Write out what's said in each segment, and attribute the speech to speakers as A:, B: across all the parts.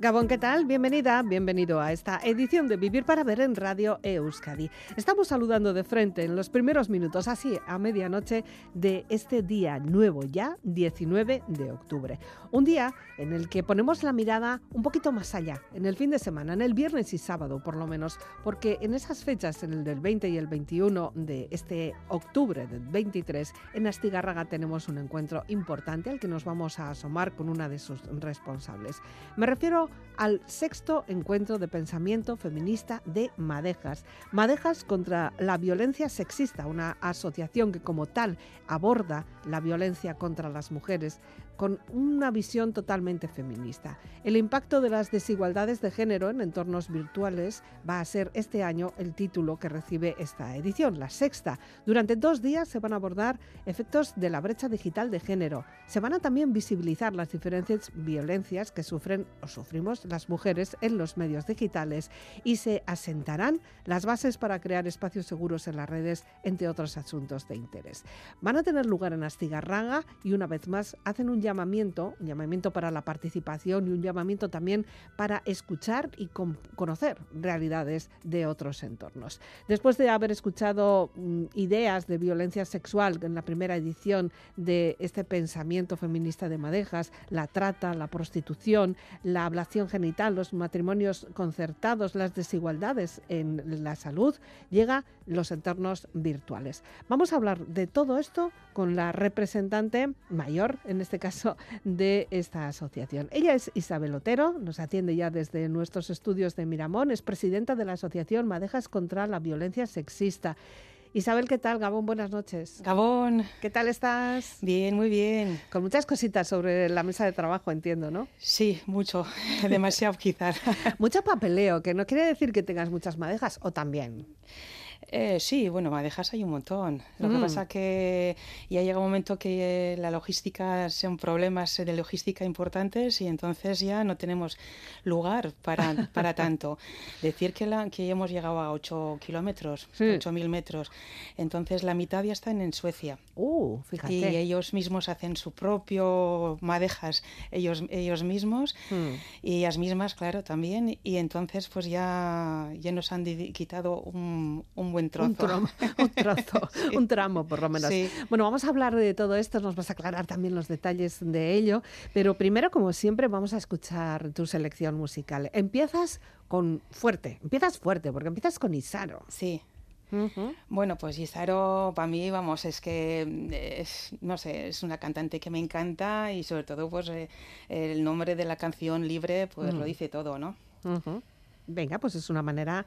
A: Gabón, ¿qué tal? Bienvenida, bienvenido a esta edición de Vivir para Ver en Radio Euskadi. Estamos saludando de frente en los primeros minutos, así a medianoche de este día nuevo ya, 19 de octubre. Un día en el que ponemos la mirada un poquito más allá, en el fin de semana, en el viernes y sábado por lo menos, porque en esas fechas, en el del 20 y el 21 de este octubre del 23, en Astigarraga tenemos un encuentro importante al que nos vamos a asomar con una de sus responsables. Me refiero al sexto encuentro de pensamiento feminista de Madejas. Madejas contra la violencia sexista, una asociación que como tal aborda la violencia contra las mujeres con una visión totalmente feminista. El impacto de las desigualdades de género en entornos virtuales va a ser este año el título que recibe esta edición, la sexta. Durante dos días se van a abordar efectos de la brecha digital de género. Se van a también visibilizar las diferentes violencias que sufren o sufrimos las mujeres en los medios digitales y se asentarán las bases para crear espacios seguros en las redes, entre otros asuntos de interés. Van a tener lugar en Astigarraga y una vez más hacen un llamamiento, un llamamiento para la participación y un llamamiento también para escuchar y conocer realidades de otros entornos. Después de haber escuchado mm, ideas de violencia sexual en la primera edición de este pensamiento feminista de Madejas, la trata, la prostitución, la ablación genital, los matrimonios concertados, las desigualdades en la salud, llega los entornos virtuales. Vamos a hablar de todo esto con la representante mayor, en este caso de esta asociación. Ella es Isabel Otero, nos atiende ya desde nuestros estudios de Miramón, es presidenta de la Asociación Madejas contra la Violencia Sexista. Isabel, ¿qué tal? Gabón, buenas noches.
B: Gabón.
A: ¿Qué tal estás?
B: Bien, muy bien.
A: Con muchas cositas sobre la mesa de trabajo, entiendo, ¿no?
B: Sí, mucho. Demasiado quizás.
A: Mucho papeleo, que no quiere decir que tengas muchas madejas, o también.
B: Eh, sí, bueno, madejas hay un montón. Lo que pasa mm. que ya llega un momento que la logística son problemas de logística importantes y entonces ya no tenemos lugar para, para tanto. Decir que, la, que hemos llegado a 8 kilómetros, 8.000 metros, entonces la mitad ya están en Suecia.
A: Uh, fíjate.
B: Y ellos mismos hacen su propio madejas, ellos, ellos mismos, mm. y ellas mismas, claro, también. Y entonces pues ya, ya nos han quitado un, un buen trozo.
A: Un, trozo, un tramo por lo menos. Bueno, vamos a hablar de todo esto, nos vas a aclarar también los detalles de ello, pero primero, como siempre, vamos a escuchar tu selección musical. Empiezas con fuerte, empiezas fuerte, porque empiezas con Isaro.
B: Sí. Bueno, pues Isaro para mí, vamos, es que es, no sé, es una cantante que me encanta y sobre todo pues eh, el nombre de la canción Libre pues lo mm. dice todo, ¿no?
A: Venga, pues es una manera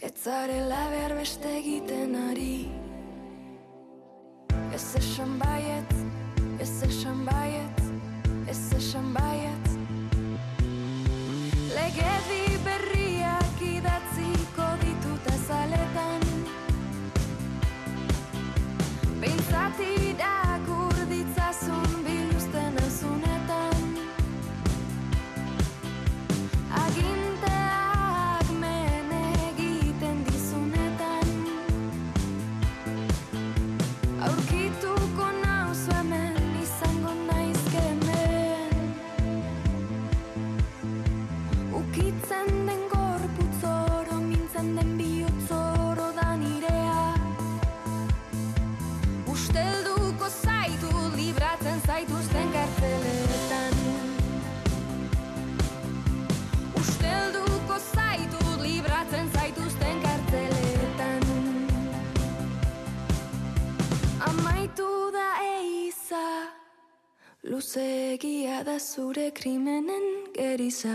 A: Ez zarela beste egiten ari. Ez esan baiet, ez esan baiet, ez esan baiet Legedi Luzegia da zure krimenen geriza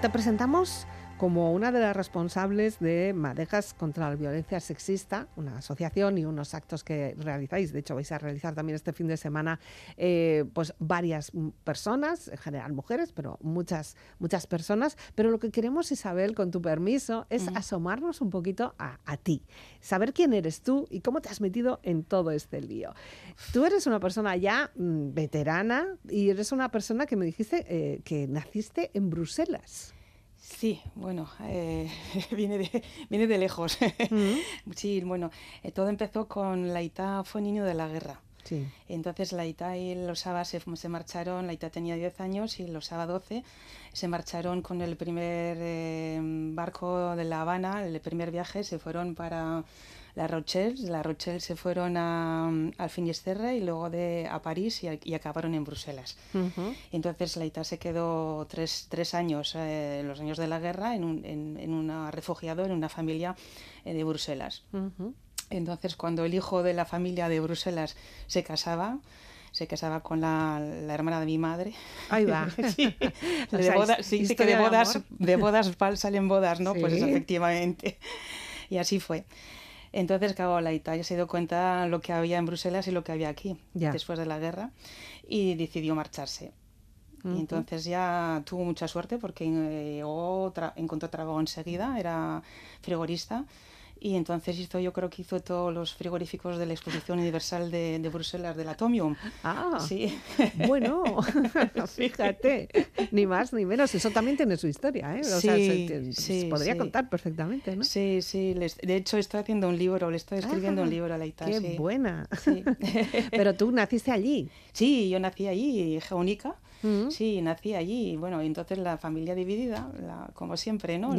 A: Te presentamos como una de las responsables de Madejas contra la Violencia Sexista, una asociación y unos actos que realizáis. De hecho, vais a realizar también este fin de semana eh, pues varias personas, en general mujeres, pero muchas, muchas personas. Pero lo que queremos, Isabel, con tu permiso, es asomarnos un poquito a, ti, saber quién eres tú y cómo te has metido en todo este lío. Tú eres una persona ya mm, veterana y eres una persona que me dijiste eh, que naciste en Bruselas.
B: Sí, bueno, eh, viene, de, viene de lejos. Mm. sí, bueno, eh, todo empezó con la ITA fue niño de la guerra. Sí. Entonces la ITA y los ABA se, se, marcharon, la ITA tenía 10 años y los ABA 12, se marcharon con el primer eh, barco de La Habana, el primer viaje, se fueron para la Rochelle, la Rochelle se fueron a, al Finisterre y luego de, a París y, acabaron en Bruselas. Entonces la ITA se quedó tres, tres años, eh, los años de la guerra, en, un, en, en una refugiado, en una familia eh, de Bruselas. Entonces cuando el hijo de la familia de Bruselas se casaba, se casaba con la, la, hermana de mi madre.
A: Ahí va.
B: sí, de boda, sí, que de bodas, de bodas salen bodas, ¿no? Pues efectivamente. Y así fue. Entonces, claro, la Italia se dio cuenta lo que había en Bruselas y lo que había aquí después de la guerra y decidió marcharse. Y entonces ya tuvo mucha suerte porque eh, encontró trabajo enseguida, era frigorista y entonces hizo, yo creo que hizo todos los frigoríficos de la Exposición Universal de, de Bruselas, del Atomium.
A: Ah, sí. Bueno, fíjate, ni más ni menos. Eso también tiene su historia, ¿eh? O sí, sea, se, podría contar perfectamente, ¿no?
B: Sí, sí. de hecho, estoy haciendo un libro, le estoy escribiendo un ah, libro a la Italia.
A: Qué buena. Pero tú naciste allí.
B: Sí, yo nací allí, hija única. Mm. Sí, nací allí. Y bueno, entonces la familia dividida, como siempre, ¿no?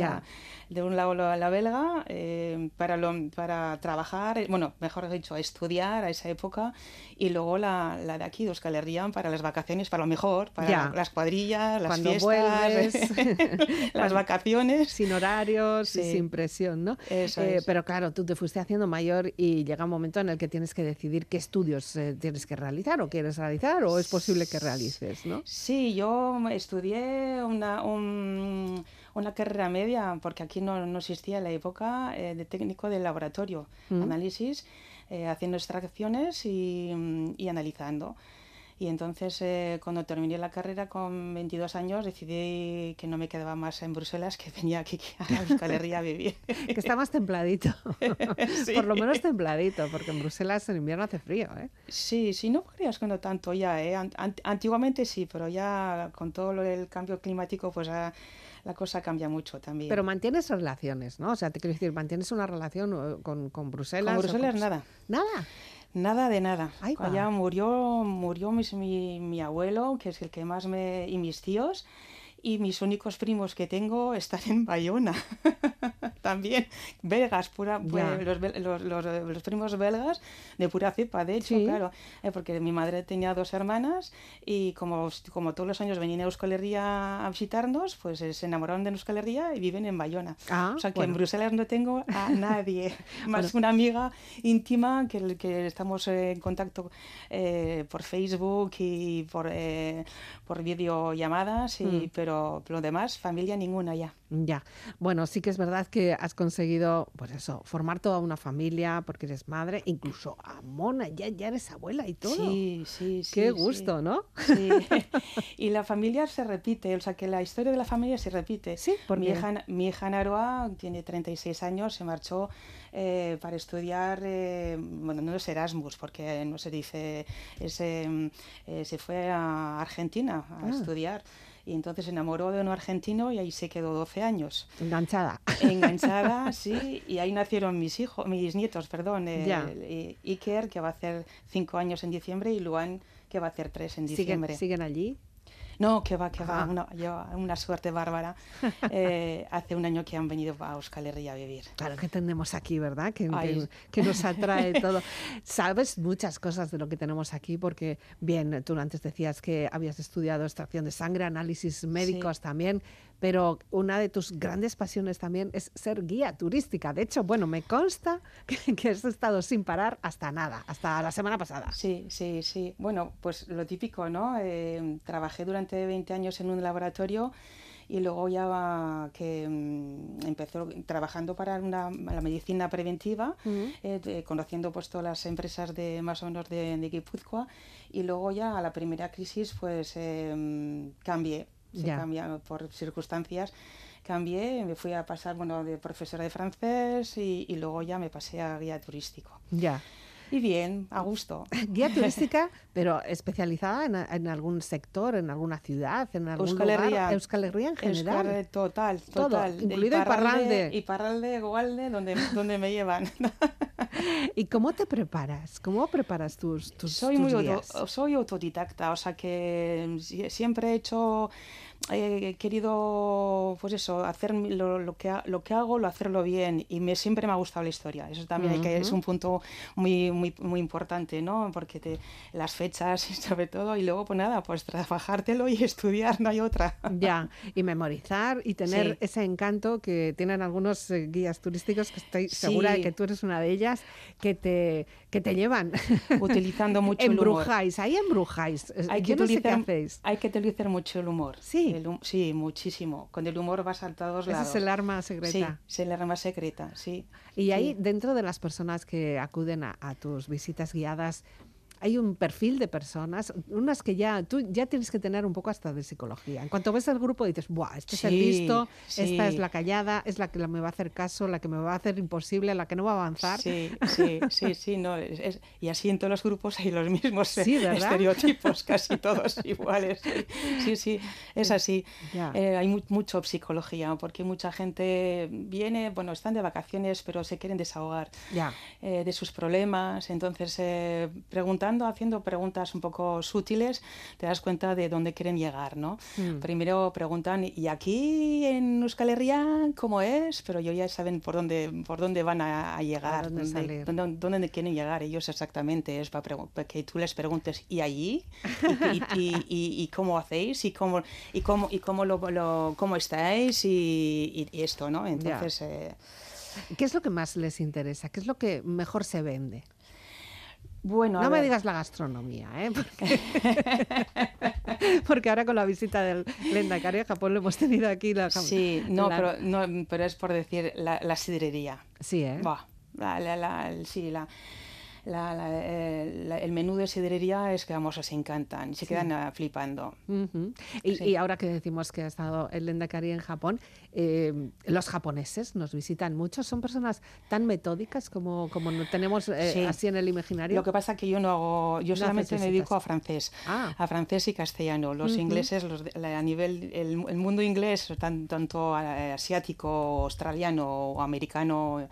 B: de un lado la, belga, eh, para, lo, para trabajar, eh, bueno, mejor dicho, a estudiar a esa época, y luego la, la de aquí, de Euskal para las vacaciones, para lo mejor, para las cuadrillas, las fiestas, las vacaciones.
A: Sin horarios, sin presión, ¿no? Eh, pero claro, tú te fuiste haciendo mayor y llega un momento en el que tienes que decidir qué estudios tienes que realizar o quieres realizar o es posible que realices, ¿no?
B: Sí, yo estudié una, un una carrera media, porque aquí no, no existía en la época eh, de técnico de laboratorio, mm. análisis, eh, haciendo extracciones y, y, analizando. Y entonces, eh, cuando terminé la carrera con 22 años, decidí que no me quedaba más en Bruselas, que venía aquí a Euskal Herria a vivir.
A: que está más templadito. Por lo menos templadito, porque en Bruselas en invierno hace frío, ¿eh?
B: Sí, sí, no creas que no tanto ya, ¿eh? antiguamente sí, pero ya con todo lo del cambio climático, pues la cosa cambia mucho también.
A: Pero mantienes relaciones, ¿no? O sea, te quiero decir, mantienes una relación con, con Bruselas.
B: Con Bruselas nada.
A: Nada.
B: Nada de nada. Ya murió, murió mi, mi, abuelo, que es el que más me... y mis tíos y mis únicos primos que tengo están en Bayona. También belgas, pura, los, los, los, primos belgas de pura cepa, de hecho, claro, eh, porque mi madre tenía dos hermanas y como, como todos los años venían a Euskal Herria a visitarnos, pues eh, se enamoraron de Euskal Herria y viven en Bayona.
A: Ah,
B: o sea que en Bruselas no tengo a nadie, más una amiga íntima que, que estamos en contacto eh, por Facebook y por, por videollamadas, y, mm. pero lo demás, familia ninguna ya.
A: Ya, bueno, sí que es verdad que has conseguido, pues eso, formar toda una familia porque eres madre, incluso a Mona, ya, ya eres abuela y todo.
B: Sí, sí, sí.
A: Qué gusto, ¿no?
B: Sí. y la familia se repite, o sea que la historia de la familia se repite.
A: Sí, por
B: mi hija, mi hija Naroa tiene 36 años, se marchó eh, para estudiar, eh, bueno, no es Erasmus, porque no se dice, eh, se fue a Argentina a ah. estudiar y entonces se enamoró de un argentino y ahí se quedó 12 años.
A: Enganchada.
B: Enganchada, sí, y ahí nacieron mis hijos, mis nietos, perdón, Iker, que va a hacer 5 años en diciembre, y Luan, que va a hacer 3 en diciembre.
A: ¿Siguen allí?
B: No, que va, que va, una, yo, una suerte bárbara. Eh, hace un año que han venido a Euskal Herria a vivir.
A: Claro que tenemos aquí, ¿verdad? Que, que, nos atrae todo. Sabes muchas cosas de lo que tenemos aquí porque, bien, tú antes decías que habías estudiado extracción de sangre, análisis médicos también pero una de tus grandes pasiones también es ser guía turística. De hecho, bueno, me consta que, has estado sin parar hasta nada, hasta la semana pasada.
B: Sí, sí, sí. Bueno, pues lo típico, ¿no? Eh, trabajé durante 20 años en un laboratorio y luego ya que mm, empezó trabajando para la medicina preventiva, eh, conociendo pues todas las empresas de más o menos de, de Guipúzcoa y luego ya a la primera crisis pues eh, cambié se cambia por circunstancias. Cambié, me fui a pasar, bueno, de profesora de francés y, y luego ya me pasé a guía turístico.
A: Ya.
B: Y bien, a gusto.
A: Guía turística, pero especializada en, en, algún sector, en alguna ciudad, en algún Euskal lugar. Euskal Herria en general.
B: Euskal, total, total.
A: Todo, incluido Iparralde.
B: Iparralde, Gualde, donde, donde me llevan.
A: ¿Y cómo te preparas? ¿Cómo preparas tus, tus,
B: soy
A: muy
B: soy autodidacta, o sea que siempre he hecho he querido, pues eso, hacer lo, lo, que, lo que hago, lo hacerlo bien y me, siempre me ha gustado la historia. Eso también hay que, es un punto muy, muy, muy importante, ¿no? Porque te, las fechas y sobre todo, y luego, pues nada, pues trabajártelo y estudiar, no hay otra.
A: Ya, y memorizar y tener ese encanto que tienen algunos eh, guías turísticos, que estoy segura de que tú eres una de ellas, que te, que te llevan.
B: Utilizando mucho
A: el humor. Embrujáis, ahí embrujáis.
B: Hay que, utilizar, hay que utilizar mucho el humor.
A: Sí.
B: Sí. muchísimo. Con el humor vas a todos lados.
A: Ese es el arma secreta.
B: Sí, es el arma secreta, sí.
A: Y ahí, dentro de las personas que acuden a tus visitas guiadas, hay un perfil de personas, unas que ya tú ya tienes que tener un poco hasta de psicología. En cuanto ves el grupo dices, ¡buah! Este es el listo, esta es la callada, es la que me va a hacer caso, la que me va a hacer imposible, la que no va a avanzar.
B: Sí, sí, sí, sí, no, y así en todos los grupos hay los mismos estereotipos, casi todos iguales. Sí, sí, es así. Eh, hay mucho psicología, porque mucha gente viene, bueno, están de vacaciones, pero se quieren desahogar eh, de sus problemas, entonces eh, preguntan haciendo preguntas un poco sutiles, te das cuenta de dónde quieren llegar, ¿no? Hmm. Primero preguntan, ¿y aquí en Euskal Herria cómo es? Pero ellos ya saben por dónde, por dónde van a, llegar,
A: dónde,
B: dónde, quieren llegar ellos exactamente. Es para, que tú les preguntes, ¿y allí? ¿Y, y, cómo hacéis? ¿Y cómo, y cómo, y cómo, lo, cómo estáis? Y, esto, ¿no? Entonces... Eh,
A: ¿Qué es lo que más les interesa? ¿Qué es lo que mejor se vende?
B: Bueno,
A: no me digas la gastronomía, ¿eh? Porque... ahora con la visita del Lendakari a Japón lo hemos tenido aquí. La...
B: Sí, no, Pero, no, pero es por decir la, la sidrería.
A: Sí, ¿eh?
B: la, la, sí, la el menú de sidrería es que vamos, se encantan, se quedan ah, flipando.
A: y, ahora que decimos que ha estado el Lendakari en Japón, eh, los japoneses nos visitan mucho, son personas tan metódicas como, como tenemos eh, así en el imaginario.
B: Lo que pasa es que yo no hago, yo solamente me dedico a francés,
A: ah.
B: a francés y castellano. Los ingleses, los a nivel, el, mundo inglés, tanto eh, asiático, australiano o americano,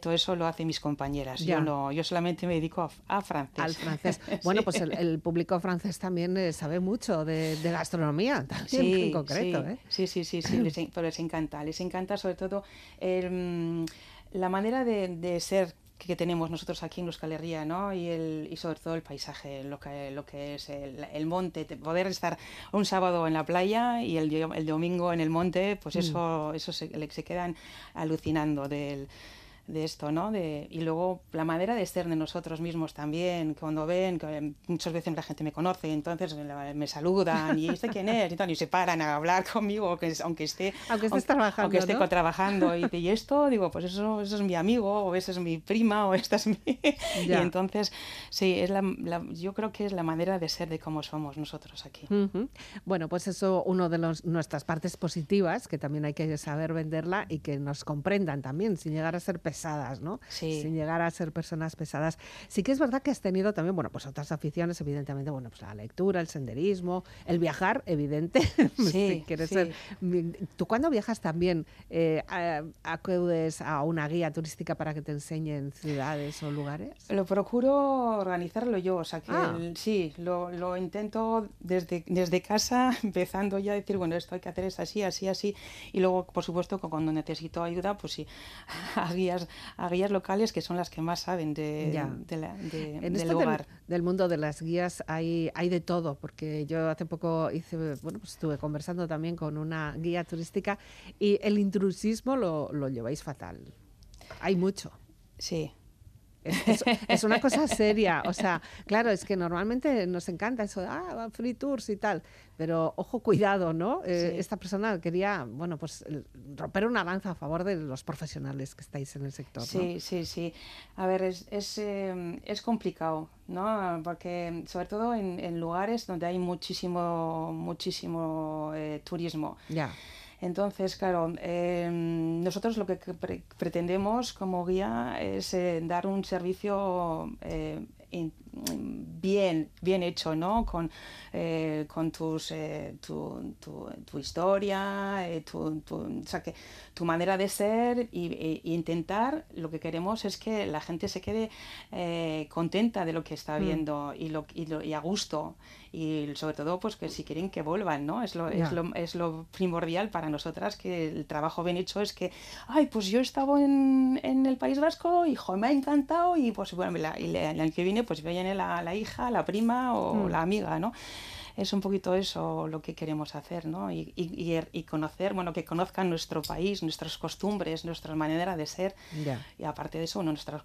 B: todo eso lo hacen mis compañeras. Yo no, yo solamente me dedico a, francés.
A: Al francés. Bueno, pues el, público francés también sabe mucho de, gastronomía, también en concreto.
B: Sí, ¿eh? sí, sí, sí, sí les, les, encanta. Les encanta sobre todo mm, la manera de, de ser que tenemos nosotros aquí en Euskal Herria, ¿no? Y, el, y sobre todo el paisaje, lo que, lo que es el, el monte, poder estar un sábado en la playa y el, el domingo en el monte, pues mm. eso, eso se, se quedan alucinando del de esto, ¿no? De, y luego la manera de ser de nosotros mismos también, cuando ven, que muchas veces la gente me conoce, entonces me, saludan, y ¿este quién es? Y, tal, y se paran a hablar conmigo, aunque,
A: aunque
B: esté,
A: aunque estés trabajando,
B: aunque esté trabajando, y, y esto, digo, pues eso, eso es mi amigo, o esa es mi prima, o esta es mi... y entonces, sí, es la, yo creo que es la manera de ser de cómo somos nosotros aquí.
A: Bueno, pues eso, uno de los, nuestras partes positivas, que también hay que saber venderla y que nos comprendan también, sin llegar a ser pesadas, ¿no? Sin llegar a ser personas pesadas. Sí que es verdad que has tenido también, bueno, pues otras aficiones, evidentemente, bueno, pues la lectura, el senderismo, el viajar, evidente. Sí, Ser... Tú cuando viajas también eh, acudes a una guía turística para que te enseñen ciudades o lugares.
B: Lo procuro organizarlo yo, o sea que ah. sí, lo, lo, intento desde, desde casa, empezando ya a decir, bueno, esto hay que hacer es así, así, así, y luego, por supuesto, cuando necesito ayuda, pues sí, a guías a guías locales que son las que más saben de, del lugar.
A: Del, mundo de las guías hay, hay de todo, porque yo hace poco hice, bueno, pues estuve conversando también con una guía turística y el intrusismo lo, lo lleváis fatal. Hay mucho.
B: Sí,
A: es, una cosa seria. O sea, claro, es que normalmente nos encanta eso ah, free tours y tal. Pero ojo, cuidado, ¿no? Eh, esta persona quería, bueno, pues romper una lanza a favor de los profesionales que estáis en el sector.
B: Sí, sí, sí. A ver, es, es, em, es complicado, ¿no? Porque sobre todo en, en, lugares donde hay muchísimo, muchísimo eh, turismo.
A: Ya.
B: Entonces, claro, em, nosotros lo que pretendemos como guía es eh, dar un servicio eh, bien, bien hecho, ¿no? Con, eh, con tus, tu, tu, historia, tu, o sea, que, tu manera de ser e, intentar, lo que queremos es que la gente se quede contenta de lo que está mm. viendo y, lo, y, lo, y a gusto y sobre todo pues que si quieren que vuelvan, ¿no? Es lo, es lo, es lo primordial para nosotras que el trabajo bien hecho es que, ay, pues yo estaba en, en el País Vasco y me ha encantado y pues bueno, la, y el año que viene pues viene la, la hija, la prima o mm. la amiga, ¿no? Es un poquito eso lo que queremos hacer, ¿no? Y, y, y, conocer, bueno, que conozcan nuestro país, nuestras costumbres, nuestra manera de ser. Y aparte de eso, nuestra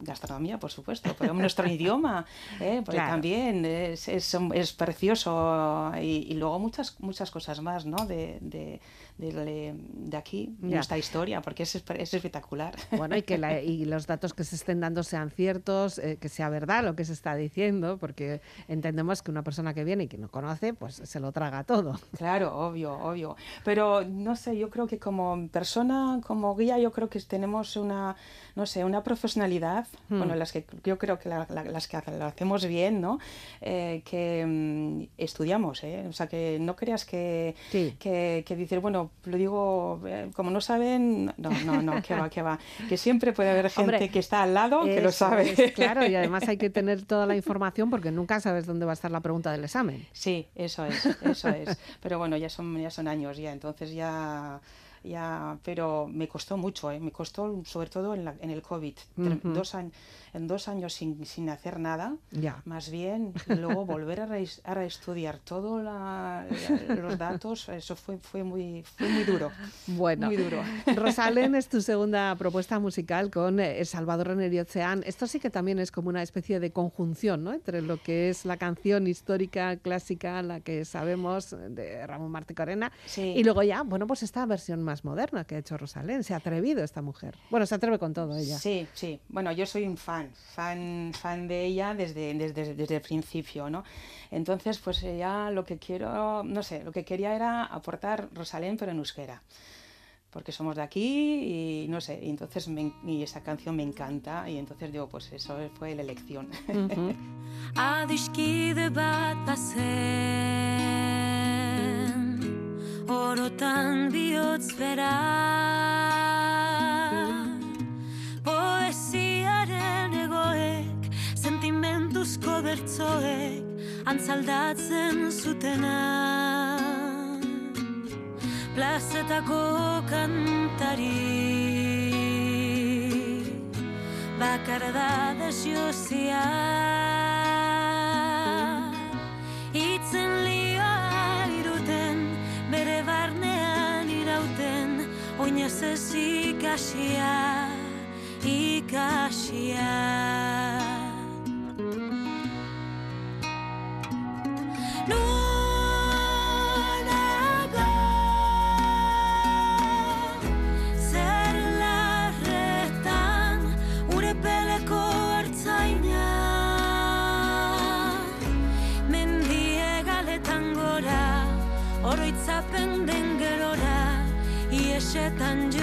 B: gastronomía, por supuesto, pero nuestro idioma, ¿eh? porque también es, es, es precioso. Y, luego muchas, muchas cosas más, ¿no? De, de, de, aquí, nuestra historia, porque es, es, espectacular.
A: Bueno, y que y los datos que se estén dando sean ciertos, eh, que sea verdad lo que se está diciendo, porque entendemos que una persona que viene y que no conoce, pues se lo traga todo.
B: Claro, obvio, obvio. Pero no sé, yo creo que como persona, como guía, yo creo que tenemos una, no sé, una profesionalidad, hmm. bueno, las que yo creo que las que lo hacemos bien, ¿no? Eh, que mm, estudiamos, ¿eh? O sea, que no creas que, que, que dices, bueno, lo digo, eh, como no saben, no, no, no, que va, que va. Que siempre puede haber gente que está al lado que lo sabe.
A: claro, y además hay que tener toda la información porque nunca sabes dónde va a estar la pregunta del examen.
B: Sí, eso es, eso es. Pero bueno, ya son, ya son años ya, entonces ya ya, pero me costó mucho, ¿eh? me costó sobre todo en, la, en el COVID, dos años en dos años sin, sin hacer nada,
A: ya.
B: más bien luego volver a, a reestudiar todos los datos, eso fue, fue, muy, fue muy duro.
A: Bueno,
B: muy duro.
A: Rosalén es tu segunda propuesta musical con eh, Salvador Renerio Oceán. Esto sí que también es como una especie de conjunción ¿no? entre lo que es la canción histórica, clásica, la que sabemos de Ramón Martí Corena, y luego ya, bueno, pues esta versión más moderna que ha hecho Rosalén. Se ha atrevido esta mujer. Bueno, se atreve con todo ella.
B: Sí, sí. Bueno, yo soy un fan fan, fan, de ella desde, desde, desde, el principio, ¿no? Entonces, pues ya lo que quiero, no sé, lo que quería era aportar Rosalén, pero en euskera porque somos de aquí y no sé, y entonces y esa canción me encanta y entonces digo, pues eso fue la elección. orotan bihotz bera.
C: Poesiaren egoek, sentimentuzko bertzoek Antzaldatzen zutena. Plazetako kantari. Bakara da desiozia Itzen lioa ikasia ikasia Nonago and you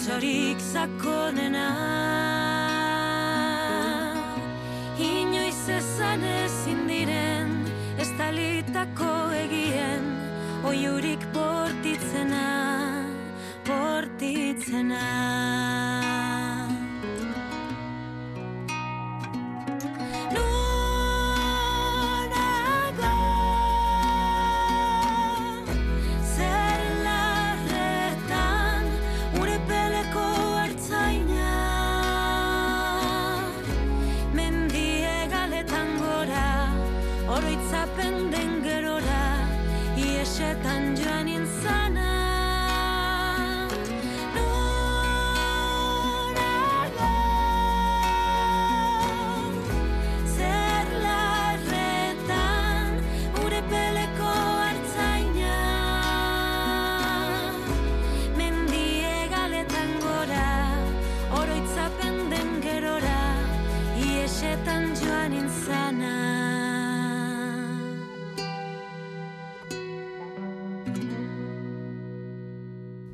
C: Zerik sakonena.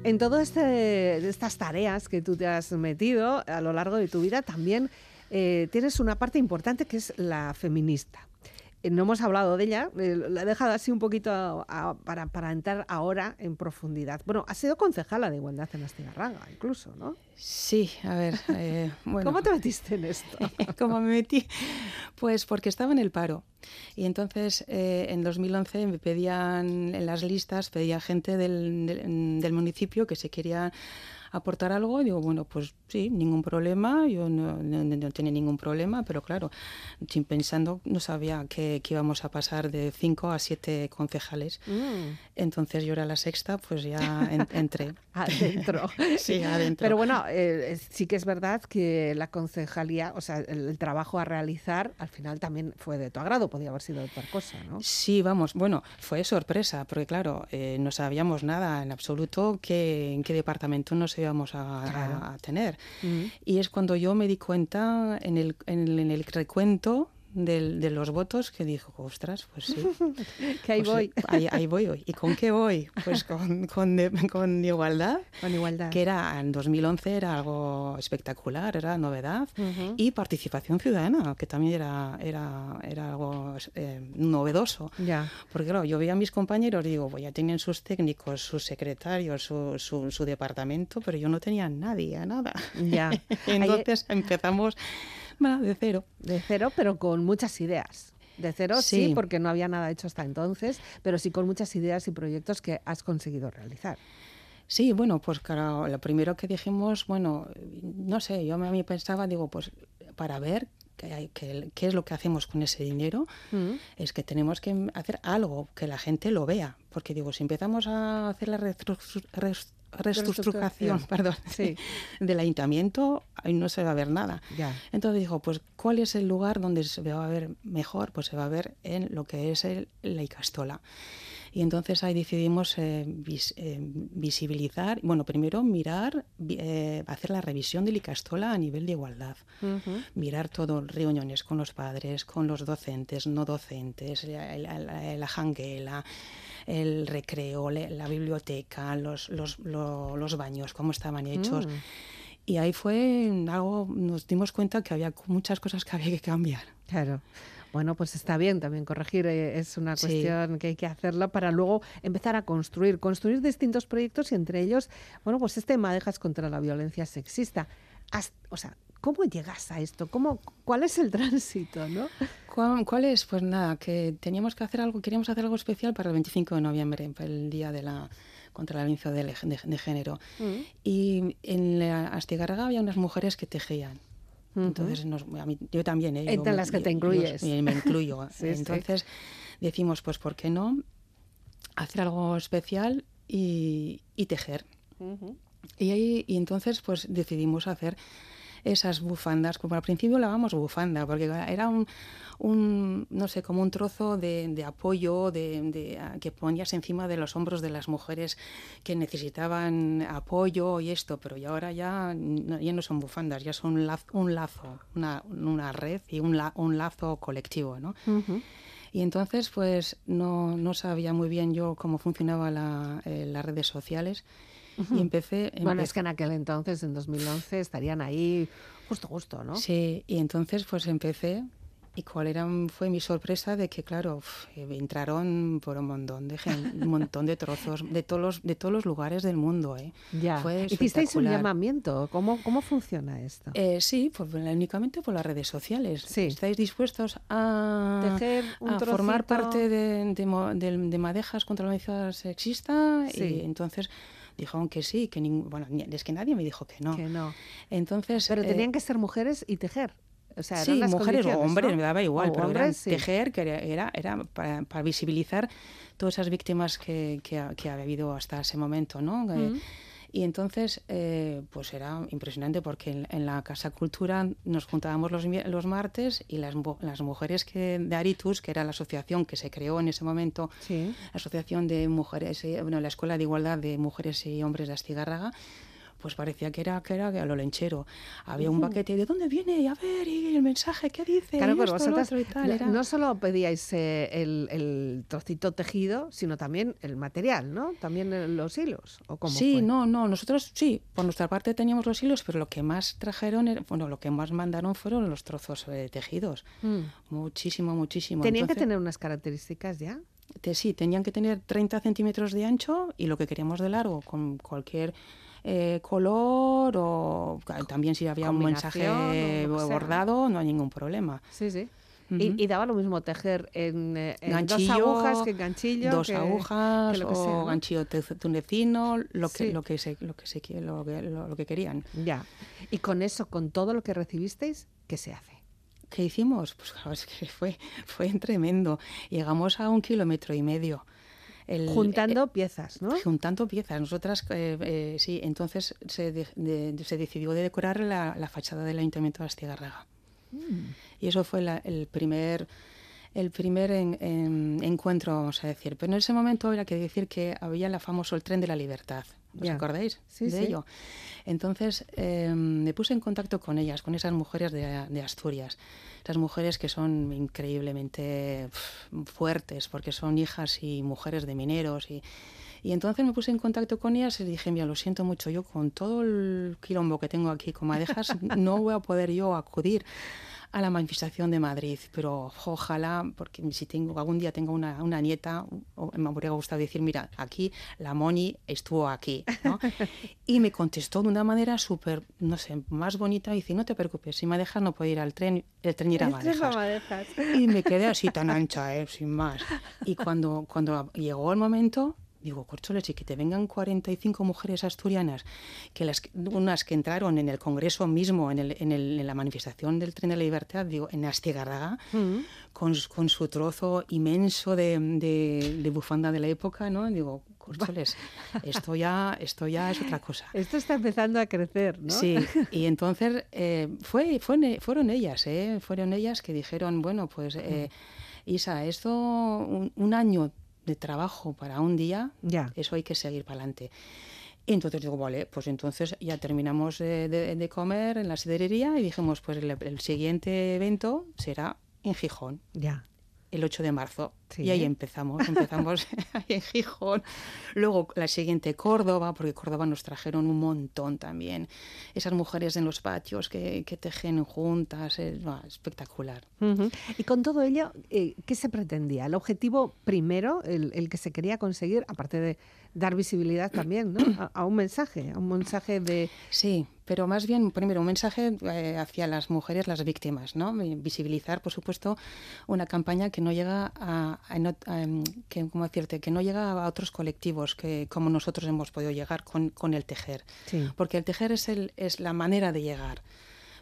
A: En todas este, estas tareas que tú te has metido a lo largo de tu vida, también eh, tienes una parte importante que es la feminista. Eh, No hemos hablado de ella, eh, la he dejado así un poquito a- a- para, para entrar ahora en profundidad. Bueno, has sido concejala de igualdad en Astigarraga, incluso, ¿no?
B: Sí, a ver, eh, bueno.
A: ¿Cómo te metiste en esto?
B: ¿Cómo me metí? Pues porque estaba en el paro. Y entonces eh, en 2011 me pedían en las listas, pedía gente del, del- del municipio que se quería aportar algo. Y digo, bueno, pues sí, ningún problema. Yo no, no- no tenía ningún problema, pero claro, sin pensando, no sabía que, que íbamos a pasar de cinco a siete concejales.
A: Mm,
B: Entonces yo era la sexta, pues ya en- entré.
A: adentro.
B: Sí, adentro.
A: Pero bueno, eh, sí que es verdad que la concejalía, o sea, el, el trabajo a realizar, al final también fue de tu agrado, podía haber sido de otra cosa, ¿no?
B: Sí, vamos, bueno, fue sorpresa, porque claro, eh, no sabíamos nada en absoluto qué, en qué departamento nos íbamos a, a-
A: Claro.
B: a tener.
A: Mm.
B: Y es cuando yo me di cuenta en el, en el, en el recuento del- de los votos que dijo, ostras, pues sí.
A: Que ahí
B: pues,
A: voy,
B: Ahí, ahí voy hoy. ¿Y con qué voy? Pues con, con, de- con igualdad,
A: con igualdad.
B: que era en 2011 era algo espectacular, era novedad. Y participación ciudadana, que también era, era, era algo eh, novedoso.
A: Ya.
B: Porque claro, yo veía a mis compañeros, digo, pues ya tenían sus técnicos, sus secretarios, su, su, su departamento, pero yo no tenía nadie, nada.
A: Ya. Ahí-
B: Entonces empezamos bueno, de cero.
A: De cero, pero con muchas ideas. De cero sí.
B: Sí.
A: porque no había nada hecho hasta entonces, pero sí con muchas ideas y proyectos que has conseguido realizar.
B: Sí, bueno, pues claro, lo primero que dijimos, bueno, no sé, yo a mí pensaba, digo, pues para ver que- ¿qué es lo que hacemos con ese dinero?
A: Mm.
B: Es que tenemos que hacer algo que la gente lo vea. Porque digo, si empezamos a hacer la reestructuración
A: Reestructuración.
B: perdón,
A: Sí.
B: del ayuntamiento, ahí no se va a ver nada.
A: Ya.
B: Entonces dijo, pues, ¿cuál es el lugar donde se va a ver mejor? Pues se va a ver en lo que es el, la Icastola. Y entonces ahí decidimos eh, vis- eh, visibilizar, bueno, primero mirar, eh, hacer la revisión del Icastola a nivel de igualdad.
A: Ujú.
B: Mirar todo, reuniones con los padres, con los docentes, no docentes, la, la- la- la janguela, el recreo, la biblioteca, los, los, lo- los baños, cómo estaban hechos.
A: Mm.
B: Y ahí fue algo, nos dimos cuenta que había muchas cosas que había que cambiar.
A: Claro. Bueno, pues está bien también corregir, eh, es una
B: Sí.
A: cuestión que hay que hacerla para luego empezar a construir, construir distintos proyectos y entre ellos, bueno, pues este Madejas contra la violencia sexista. O sea, ¿cómo llegas a esto? ¿Cómo, ¿Cuál es el tránsito, no?
B: ¿Cuál, es? Pues nada, que teníamos que hacer algo, queríamos hacer algo especial para el 25 de noviembre, para el día de la contra la violencia de, de- de género.
A: Mm.
B: Y en la Astigarraga había unas mujeres que tejían. Entonces, nos- a mí- yo también. ¿eh? Yo
A: Entre
B: me-
A: las que te
B: yo-
A: incluyes.
B: yo me incluyo.
A: Sí, sí.
B: Entonces, decimos, pues, ¿por qué no hacer algo especial y, y tejer? Y, ahí, y entonces pues decidimos hacer esas bufandas, como al principio llamábamos bufanda, porque era un, un, no sé, como un trozo de, de apoyo de, de, ah, que ponías encima de los hombros de las mujeres que necesitaban apoyo y esto, pero ya ahora ya no, ya no son bufandas, ya son un lazo, un lazo una, una red y un, la- un lazo colectivo, ¿no? Y entonces, pues no, no sabía muy bien yo cómo funcionaba la, eh, las redes sociales y empecé...
A: Bueno,
B: empe-
A: es que en aquel entonces, en 2011, estarían ahí justo, justo, ¿no?
B: Sí, y entonces pues empecé y cuál era fue mi sorpresa de que claro uf, eh, entraron por un montón de gen- un montón de trozos de todos los de todos los lugares del mundo ¿eh?
A: Ya.
B: Fue
A: Hicisteis un llamamiento. ¿Cómo, cómo funciona esto?
B: Eh, sí, pues únicamente por las redes sociales.
A: Sí.
B: ¿Estáis dispuestos a,
A: Tejer un
B: a formar parte de, de, del- de Madejas contra la violencia sexista?
A: Sí.
B: Y entonces dijeron que sí, que ning- bueno, es que nadie me dijo que no.
A: Que no.
B: Entonces,
A: Pero
B: eh,
A: tenían que ser mujeres y tejer. O sea,
B: sí,
A: las
B: mujeres o hombres,
A: ¿no?
B: me daba igual,
A: O
B: pero era
A: hombres, sí.
B: tejer, que era, era, para, para visibilizar todas esas víctimas que, que, ha, que ha habido hasta ese momento, ¿no?
A: Mm.
B: Y entonces, eh, pues era impresionante porque en, en la Casa Cultura nos juntábamos los, los martes y las, las mujeres que, de Aritus, que era la asociación que se creó en ese momento,
A: Sí.
B: la Asociación de Mujeres, eh, bueno, la Escuela de Igualdad de Mujeres y Hombres de Astigárraga, pues parecía que era, que era a lo lenchero. Había un paquete, ¿de dónde viene? Y a ver, y el mensaje, ¿qué dice?
A: Claro, pero
B: lo
A: vosotras
B: y tal, era-
A: no solo pedíais eh, el, el trocito tejido, sino también el material, ¿no? También eh, los hilos. ¿o cómo
B: Sí,
A: fue?
B: no, no, nosotros sí, por nuestra parte teníamos los hilos, pero lo que más trajeron, era- bueno, lo que más mandaron fueron los trozos eh, tejidos.
A: Mm.
B: Muchísimo, muchísimo.
A: Tenían que tener unas características ya.
B: te- sí, tenían que tener 30 centímetros de ancho y lo que queríamos de largo, con cualquier eh, color o también si había un mensaje bordado, no hay ningún problema.
A: Sí, sí. Y, y daba lo mismo tejer en, eh, en dos agujas que en ganchillo.
B: dos
A: que-
B: agujas
A: que lo que
B: o
A: sea, ¿no?
B: ganchillo tunecino, lo que,
A: Sí.
B: lo que se, lo que se lo que, lo- lo que querían.
A: Ya. Y con eso, con todo lo que recibisteis, ¿qué se hace?
B: ¿Qué hicimos? Pues es que fue, fue tremendo. Llegamos a un kilómetro y medio. El-
A: Juntando piezas, ¿no?
B: eh, juntando piezas. Nosotras, eh, eh, sí, entonces se, de- de- se decidió de decorar la, la fachada del Ayuntamiento de Astigarraga.
A: Mm.
B: Y eso fue la- el primer, el primer en- en- encuentro, vamos a decir. Pero en ese momento había que decir que había la famoso el tren de la libertad. ¿Os
A: Ya.
B: acordáis
A: Sí,
B: de
A: sí.
B: ello? Entonces eh, me puse en contacto con ellas, con esas mujeres de, de Asturias. Esas mujeres que son increíblemente fuertes porque son hijas y mujeres de mineros y, y entonces me puse en contacto con ellas y dije, mira, lo siento mucho, yo con todo el quilombo que tengo aquí con madejas no voy a poder yo acudir a la manifestación de Madrid, pero ojalá, porque si tengo algún día tengo una, una nieta, me habría gustado decir, mira, aquí la Moni estuvo aquí, ¿no? Y me contestó de una manera súper, no sé, más bonita, y dice, no te preocupes, si me dejas no puedo ir al tren, el tren irá a.
A: Madejas.
B: Y me quedé así tan ancha, ¿eh? sin más. Y cuando, cuando llegó el momento, Digo, corcholes, y que te vengan 45 mujeres asturianas, que las unas que entraron en el Congreso mismo, en, el, en, el, en la manifestación del Tren de la Libertad, digo, en Astigarraga,
A: Mm.
B: con, con su trozo inmenso de, de, de bufanda de la época, ¿no? Digo, corcholes, esto ya, esto ya es otra cosa.
A: Esto está empezando a crecer, ¿no?
B: Sí, y entonces eh, fue, fue, fueron ellas, ¿eh? fueron ellas que dijeron, bueno, pues eh, Isa, esto un, un, año de trabajo para un día,
A: ya.
B: eso hay que seguir para adelante. Y entonces digo, vale, pues entonces ya terminamos de, de, de comer en la siderería y dijimos, pues el, el, siguiente evento será en Gijón.
A: Ya.
B: El 8 de marzo. Sí. Y ahí empezamos, empezamos ahí en Gijón. Luego la siguiente Córdoba, porque Córdoba nos trajeron un montón también. Esas mujeres en los patios que, que tejen juntas, es bueno, espectacular.
A: Uh -huh. Y con todo ello, eh, ¿qué se pretendía? El objetivo primero, el, el, que se quería conseguir, aparte de dar visibilidad también ¿no? a, a, un mensaje, a un mensaje de...
B: Sí, pero más bien, primero, un mensaje eh, hacia las mujeres, las víctimas, ¿no? Visibilizar, por supuesto, una campaña que no llega a, a, a que, ¿cómo decirte? que no llega a otros colectivos que como nosotros hemos podido llegar con, con el tejer.
A: Sí.
B: Porque el tejer es, el, es la manera de llegar.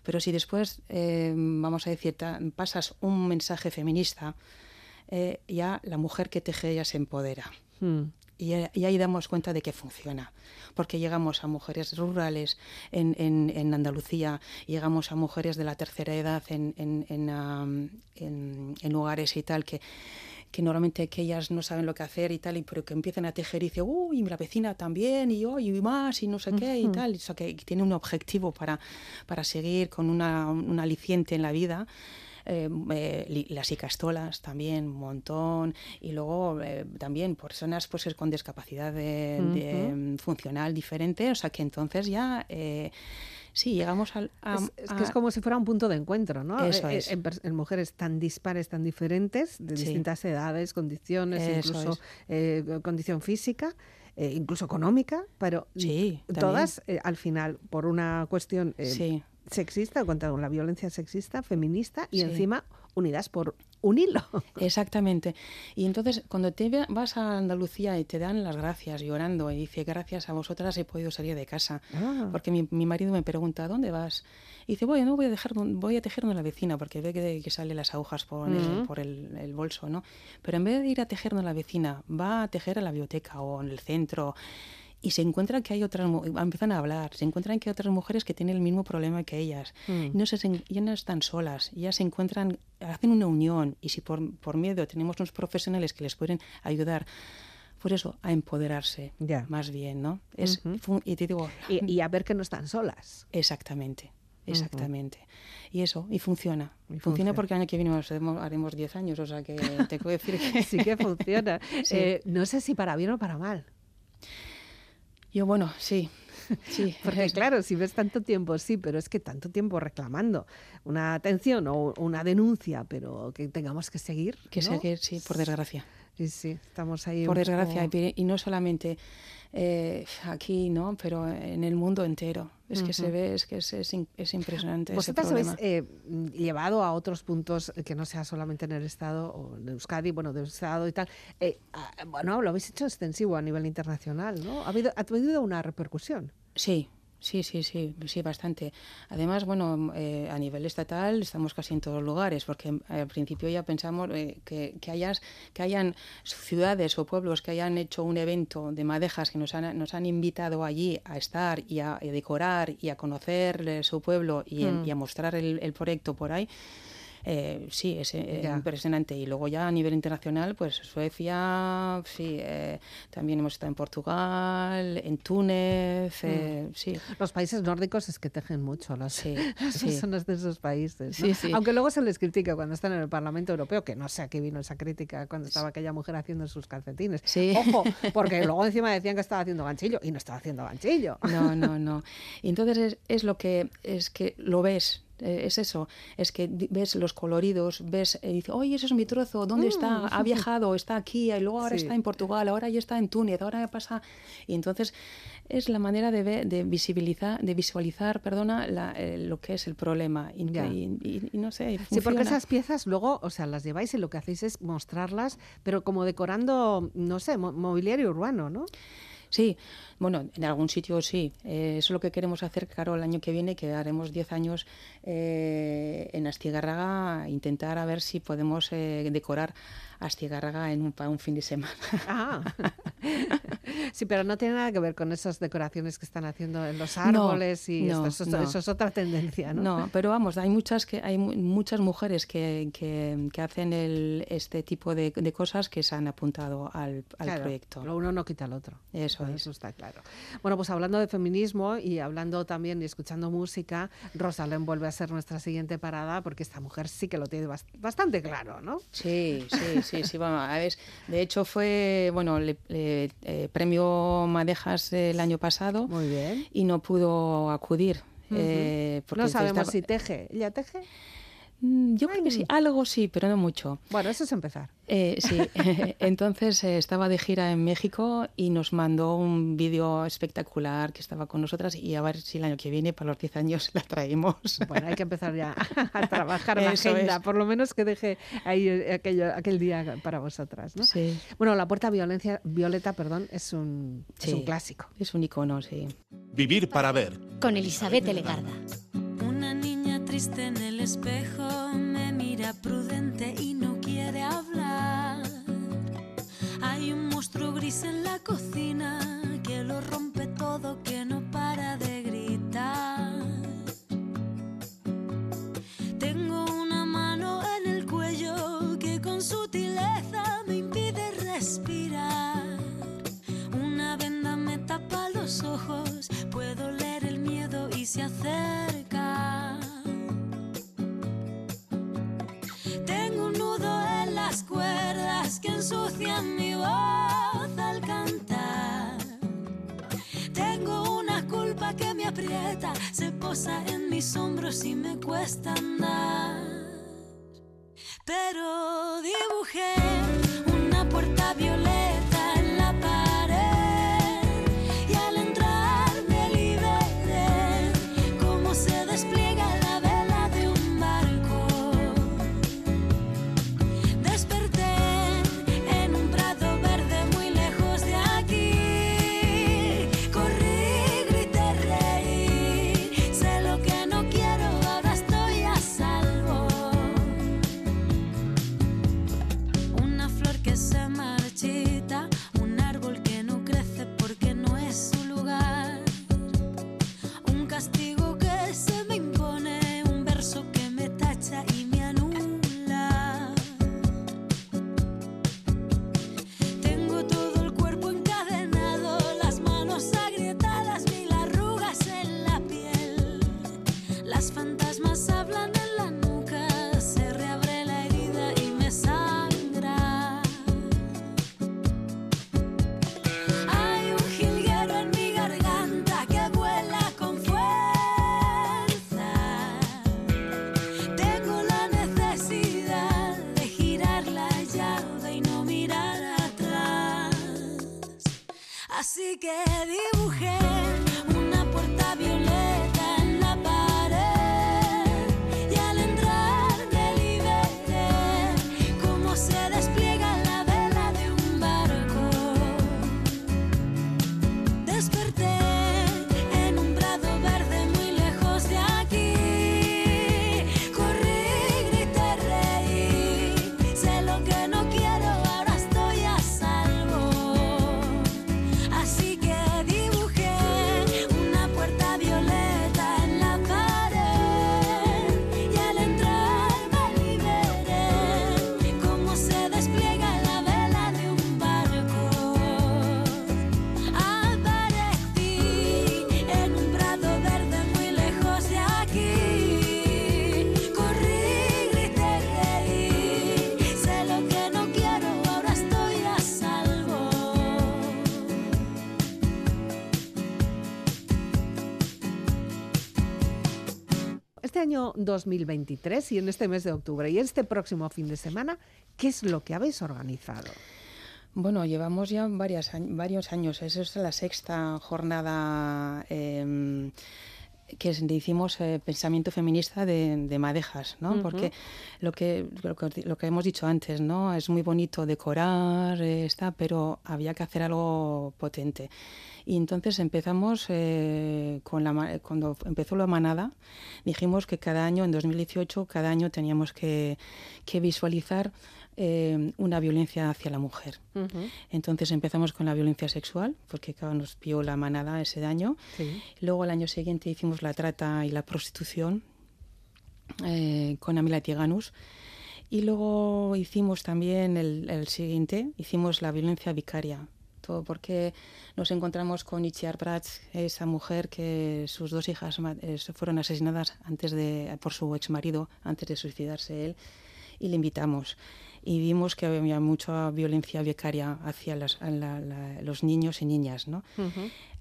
B: Pero si después, eh, vamos a decir, pasas un mensaje feminista, eh, ya la mujer que teje ya se empodera.
A: Mm.
B: Y, y, ahí damos cuenta de que funciona, porque llegamos a mujeres rurales en, en, en Andalucía, llegamos a mujeres de la tercera edad en, en, um, en lugares y tal que, que normalmente que ellas no saben lo que hacer y tal, y, pero que empiezan a tejer y dicen, uy, la vecina también, y yo, y más, y no sé qué, y tal, o sea, que, que tiene un objetivo para, para seguir con una, un aliciente en la vida. Eh, eh, las icastolas también un montón y luego eh, también personas pues con discapacidad de,
A: uh -huh.
B: de, funcional diferente o sea que entonces ya eh, sí llegamos al, a,
A: es, es, que es como si fuera un punto de encuentro no
B: eso es.
A: en, en, mujeres tan dispares tan diferentes de sí. distintas edades condiciones
B: eso
A: incluso eh, condición física eh, incluso económica, pero
B: sí,
A: todas eh, al final por una cuestión eh,
B: sí.
A: Sexista, contra la violencia sexista, feminista y sí. encima unidas por un hilo.
B: Exactamente. Y entonces cuando te vas a Andalucía y te dan las gracias llorando y dice gracias a vosotras he podido salir de casa,
A: ah.
B: porque mi, mi, marido me pregunta ¿dónde vas? Y dice bueno no voy a dejar voy a tejer donde la vecina porque ve que, que sale las agujas por,
A: mm.
B: el, por el, el, bolso, ¿no? Pero en vez de ir a tejer donde la vecina va a tejer a la biblioteca o en el centro y se encuentran que hay otras empiezan a hablar se encuentran que hay otras mujeres que tienen el mismo problema que ellas.
A: Mm.
B: no se ya no están solas ya se encuentran hacen una unión y si por, por miedo tenemos unos profesionales que les pueden ayudar por eso a empoderarse más bien no es
A: uh -huh.
B: y te digo
A: y, y, a ver que no están solas.
B: Exactamente exactamente. Uh -huh. y eso y funciona.
A: Y
B: funciona,
A: funciona
B: porque el año que viene haremos 10 años o sea que te puedo decir que
A: sí que funciona. Sí. eh, no sé si para bien o para mal
B: yo, bueno, sí. Sí,
A: porque claro, si ves tanto tiempo, sí, pero es que tanto tiempo reclamando una atención o una denuncia, pero que tengamos que seguir.
B: Que
A: ¿no?
B: seguir, sí, por desgracia.
A: Sí, sí, estamos ahí.
B: Por desgracia, poco... y no solamente eh, aquí, ¿no? Pero en el mundo entero. Es que uh -huh. se ve, es que es, es, es impresionante.
A: Vosotras habéis eh, llevado a otros puntos que no sea solamente en el Estado o en Euskadi, bueno, del Estado y tal. Eh, bueno, lo habéis hecho extensivo a nivel internacional, ¿no? ¿Ha habido, ha tenido una repercusión?
B: Sí, Sí, sí, sí, sí, bastante. Además, bueno, eh, a nivel estatal estamos casi en todos los lugares, porque al principio ya pensamos eh, que, que, hayas, que hayan ciudades o pueblos que hayan hecho un evento de madejas que nos han, nos han invitado allí a estar y a, a decorar y a conocer eh, su pueblo y, mm. y a mostrar el, el proyecto por ahí. Eh, sí, es eh, impresionante. Y luego ya a nivel internacional, pues Suecia, sí, eh, también hemos estado en Portugal, en Túnez, mm. sí.
A: Los países nórdicos es que tejen mucho las,
B: sí,
A: las
B: sí.
A: personas de esos países. ¿no?
B: Sí, sí.
A: Aunque luego se les critica cuando están en el Parlamento Europeo, que no sé a qué vino esa crítica cuando estaba aquella mujer haciendo sus calcetines.
B: Sí.
A: Ojo, porque luego encima decían que estaba haciendo ganchillo y no estaba haciendo ganchillo.
B: No, no, no. Y entonces es, es lo que es que lo ves eh, es eso, es que ves los coloridos, ves, eh, dice, oye, ese es mi trozo, ¿dónde está? Ha viajado, está aquí, y luego ahora
A: Mm. Sí.
B: está en Portugal, ahora ya está en Túnez, ahora pasa... Y entonces es la manera de, ver, de visibilizar, de visualizar, perdona, la, eh, lo que es el problema. Y, y- y- y no sé,
A: Sí, porque esas piezas luego, o sea, las lleváis y lo que hacéis es mostrarlas, pero como decorando, no sé, mo- mobiliario urbano, ¿no?
B: Sí, bueno, en algún sitio sí. Eh, eso es lo que queremos hacer, claro, el año que viene, que haremos 10 años eh, en Astigarraga, intentar a ver si podemos eh, decorar Astigarraga en un, para un fin de semana.
A: Ah. sí, pero no tiene nada que ver con esas decoraciones que están haciendo en los
B: No,
A: árboles y
B: no,
A: esto, eso,
B: no.
A: eso es otra tendencia, ¿no?
B: No, pero vamos, hay muchas que hay mu- muchas mujeres que, que, que hacen el, este tipo de, de cosas que se han apuntado al, al
A: Claro,
B: proyecto.
A: Lo uno no quita al otro.
B: Eso es.
A: Eso está claro. Bueno, pues hablando de feminismo y hablando también y escuchando música, Rosalén vuelve a ser nuestra siguiente parada porque esta mujer sí que lo tiene bast- bastante claro, ¿no?
B: Sí, sí, sí, sí. Bueno, a ver, de hecho fue, bueno, le- le- eh, premio Madejas el año pasado
A: Muy bien.
B: y no pudo acudir. eh, porque
A: No sabemos
B: estaba-
A: si teje. ¿Ella teje?
B: Mm, Yo creo que sí, algo sí, pero no mucho.
A: Bueno, eso es empezar.
B: Eh, sí, entonces eh, estaba de gira en México y nos mandó un vídeo espectacular que estaba con nosotras y a ver si el año que viene, para los 10 años, la traemos.
A: Bueno, hay que empezar ya a trabajar la agenda,
B: es.
A: por lo menos que deje ahí eh, aquello, aquel día para vosotras, ¿no?
B: Sí,
A: Bueno, La Puerta Violencia, Violeta perdón, es un, es un clásico.
B: es un icono, sí.
D: Vivir para ver.
E: con Elizabeth Legarda.
C: Triste en el espejo me mira prudente y no quiere hablar. Hay un monstruo gris en la cocina que lo rompe todo, que se posa en mis hombros y me cuesta andar. Pero dibujé Las fantasmas
A: año 2023 y en este mes de octubre y este próximo fin de semana, ¿qué es lo que habéis organizado?
B: Bueno, llevamos ya varias, varios años. Es la sexta jornada em, que hicimos eh, pensamiento feminista de, madejas, ¿no? Porque lo que, lo que, hemos dicho antes, ¿no? Es muy bonito decorar, eh, está, pero había que hacer algo potente. Y entonces empezamos eh, con la cuando empezó la manada, dijimos que cada año, en 2018, cada año teníamos que, que visualizar eh, una violencia hacia la mujer. Entonces empezamos con la violencia sexual, porque nos vio la manada ese daño. Luego al año siguiente hicimos la trata y la prostitución eh, con Amila Tiganus. Y luego hicimos también el, siguiente, hicimos la violencia vicaria, todo porque nos encontramos con Itziar Prats, esa mujer que sus dos hijas eh, fueron asesinadas antes de, por su ex marido, antes de suicidarse él, y le invitamos y vimos que había mucha violencia vicaria hacia los niños y niñas. ¿no?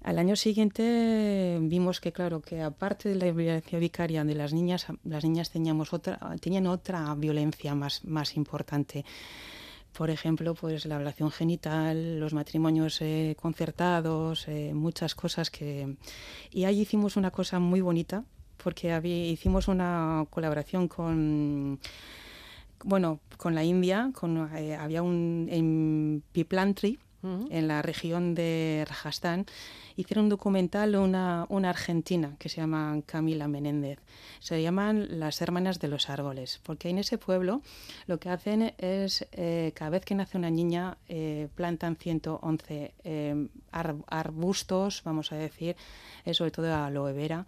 B: Al año siguiente vimos que, claro, que aparte de la violencia vicaria de las niñas, las niñas teníamos otra, tenían otra violencia más, más importante por ejemplo, pues la ablación genital, los matrimonios eh, concertados, eh, muchas cosas que... Y ahí hicimos una cosa muy bonita, porque hicimos una colaboración con bueno, con la India, con, eh, había un en Piplantri, en la región de Rajasthan, hicieron un documental una, una argentina que se llama Camila Menéndez. Se llaman Las Hermanas de los Árboles, porque en ese pueblo lo que hacen es, eh, cada vez que nace una niña, eh, plantan 111 arbustos, vamos a decir, sobre todo aloe vera,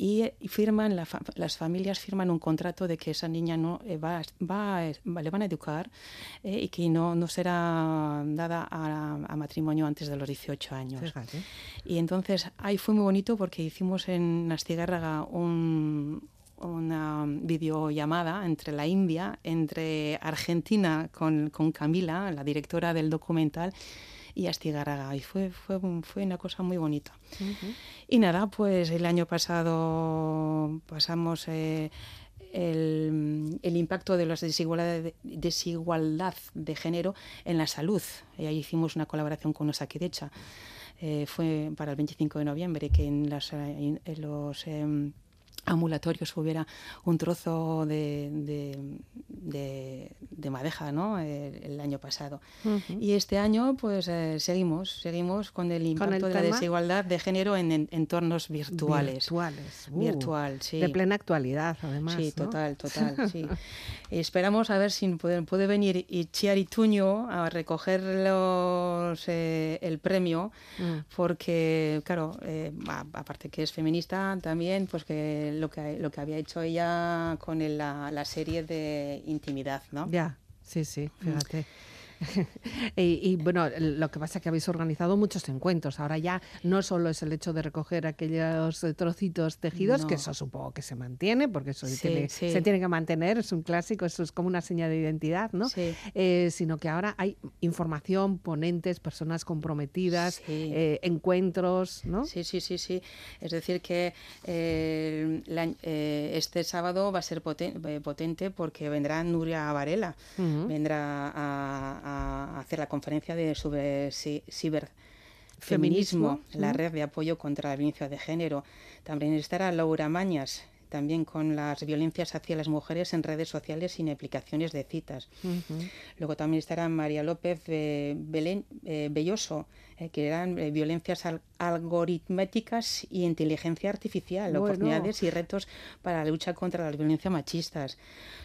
B: y, firman las familias firman un contrato de que esa niña no eh, va, va, le van a educar eh, y que no, no será dada a, matrimonio antes de los 18 años. Y entonces ahí fue muy bonito porque hicimos en Astigárraga un, una videollamada entre la India, entre Argentina con, con Camila, la directora del documental, y Astigarraga. Y fue, fue, fue una cosa muy bonita. Y nada, pues el año pasado pasamos eh, el, el, impacto de las desigualdades de, desigualdad de género en la salud. Y ahí hicimos una colaboración con Osakidecha. Eh, fue para el 25 de noviembre que en, en los... Ambulatorios hubiera un trozo de, de, de, madeja ¿no? el, año pasado. Y este año pues eh, seguimos, seguimos con el impacto de la desigualdad de género en, entornos virtuales.
A: Virtuales.
B: Uh, Virtual, sí.
A: De plena actualidad, además.
B: Sí, total, total, sí. Esperamos a ver si puede, puede venir Tuño a recoger los, eh, el premio, mm. porque, claro, eh, aparte que es feminista también, pues que lo que, lo que había hecho ella con la, la, serie de intimidad, ¿no?
A: Ya, sí, sí, fíjate. y, bueno, lo que pasa es que habéis organizado muchos encuentros. Ahora ya no solo es el hecho de recoger aquellos eh, trocitos tejidos, que eso supongo que se mantiene, porque eso se tiene que mantener, es un clásico, eso es como una señal de identidad, ¿no? Eh, sino que ahora hay información, ponentes, personas comprometidas, eh, encuentros, ¿no?
B: Sí, sí, sí, sí. Es decir, que este sábado va a ser potente porque vendrá Nuria Varela, vendrá a a hacer la conferencia de sobre ciberfeminismo, la red de apoyo contra la violencia de género. También estará Laura Mañas, también con las violencias hacia las mujeres en redes sociales sin aplicaciones de citas. Luego también estará María López eh, Belén, eh, Belloso, eh, que eran violencias algoritméticas y inteligencia artificial, oportunidades y retos para la lucha contra las violencias machistas.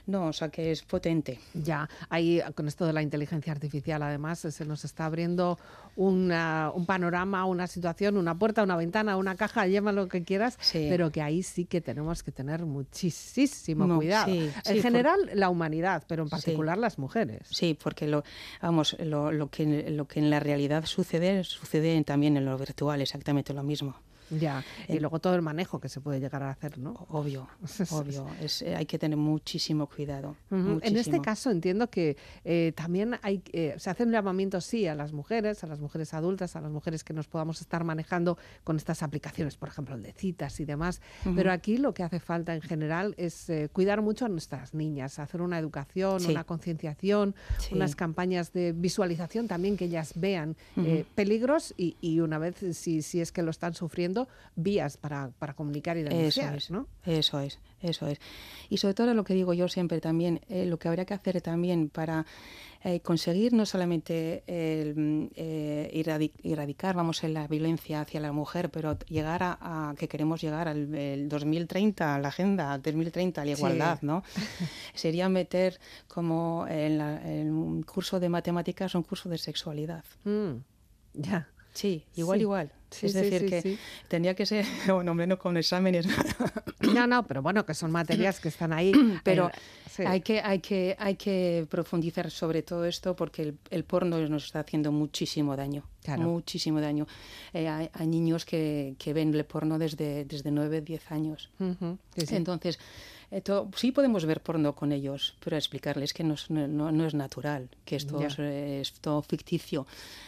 B: No, o sea que es potente.
A: Ya, ahí con esto de la inteligencia artificial, además, se nos está abriendo un panorama, una situación, una puerta, una ventana, una caja, llama lo que quieras, pero que ahí sí que tenemos que tener muchísimo cuidado. en general, la humanidad, pero en particular las mujeres.
B: Sí, porque lo, vamos, lo, lo, que, lo que en la realidad sucede, sucede también en lo virtual, exactamente lo mismo.
A: Ya, y
B: Eh,
A: luego todo el manejo que se puede llegar a hacer, ¿no?
B: Obvio, obvio. Es, eh, hay que tener muchísimo cuidado.
A: En este caso entiendo que eh, también hay, eh, se hace un llamamiento, sí, a las mujeres, a las mujeres adultas, a las mujeres que nos podamos estar manejando con estas aplicaciones, por ejemplo, el de citas y demás. Pero aquí lo que hace falta en general es eh, cuidar mucho a nuestras niñas, hacer una educación,
B: Sí.
A: una concienciación,
B: Sí.
A: unas campañas de visualización también que ellas vean eh, peligros y, y una vez, si, si es que lo están sufriendo, vías para, para comunicar y
B: Eso
A: denunciar,
B: es,
A: ¿no?
B: eso es, eso es. Y sobre todo lo que digo yo siempre también, eh, lo que habría que hacer también para eh, conseguir no solamente el, eh, erradi- erradicar, vamos, en la violencia hacia la mujer, pero llegar a, a que queremos llegar al el 2030, a la agenda 2030, a la
A: Sí.
B: igualdad, ¿no? Sería meter como en, la- en un curso de matemáticas un curso de sexualidad.
A: Mm, ya.
B: Sí, igual,
A: Sí.
B: igual.
A: Sí,
B: es
A: sí,
B: decir, que tendría que ser, bueno, menos con exámenes,
A: No, no, pero bueno, que son materias que están ahí.
B: pero hay, que, hay, que, hay que profundizar sobre todo esto porque el, el porno nos está haciendo muchísimo daño.
A: Claro.
B: Muchísimo daño. Eh, hay, hay niños que, que ven el porno desde, desde 9, 10 años. Entonces, esto, sí podemos ver porno con ellos, pero explicarles que no es, no, no es natural, que esto es, es todo ficticio,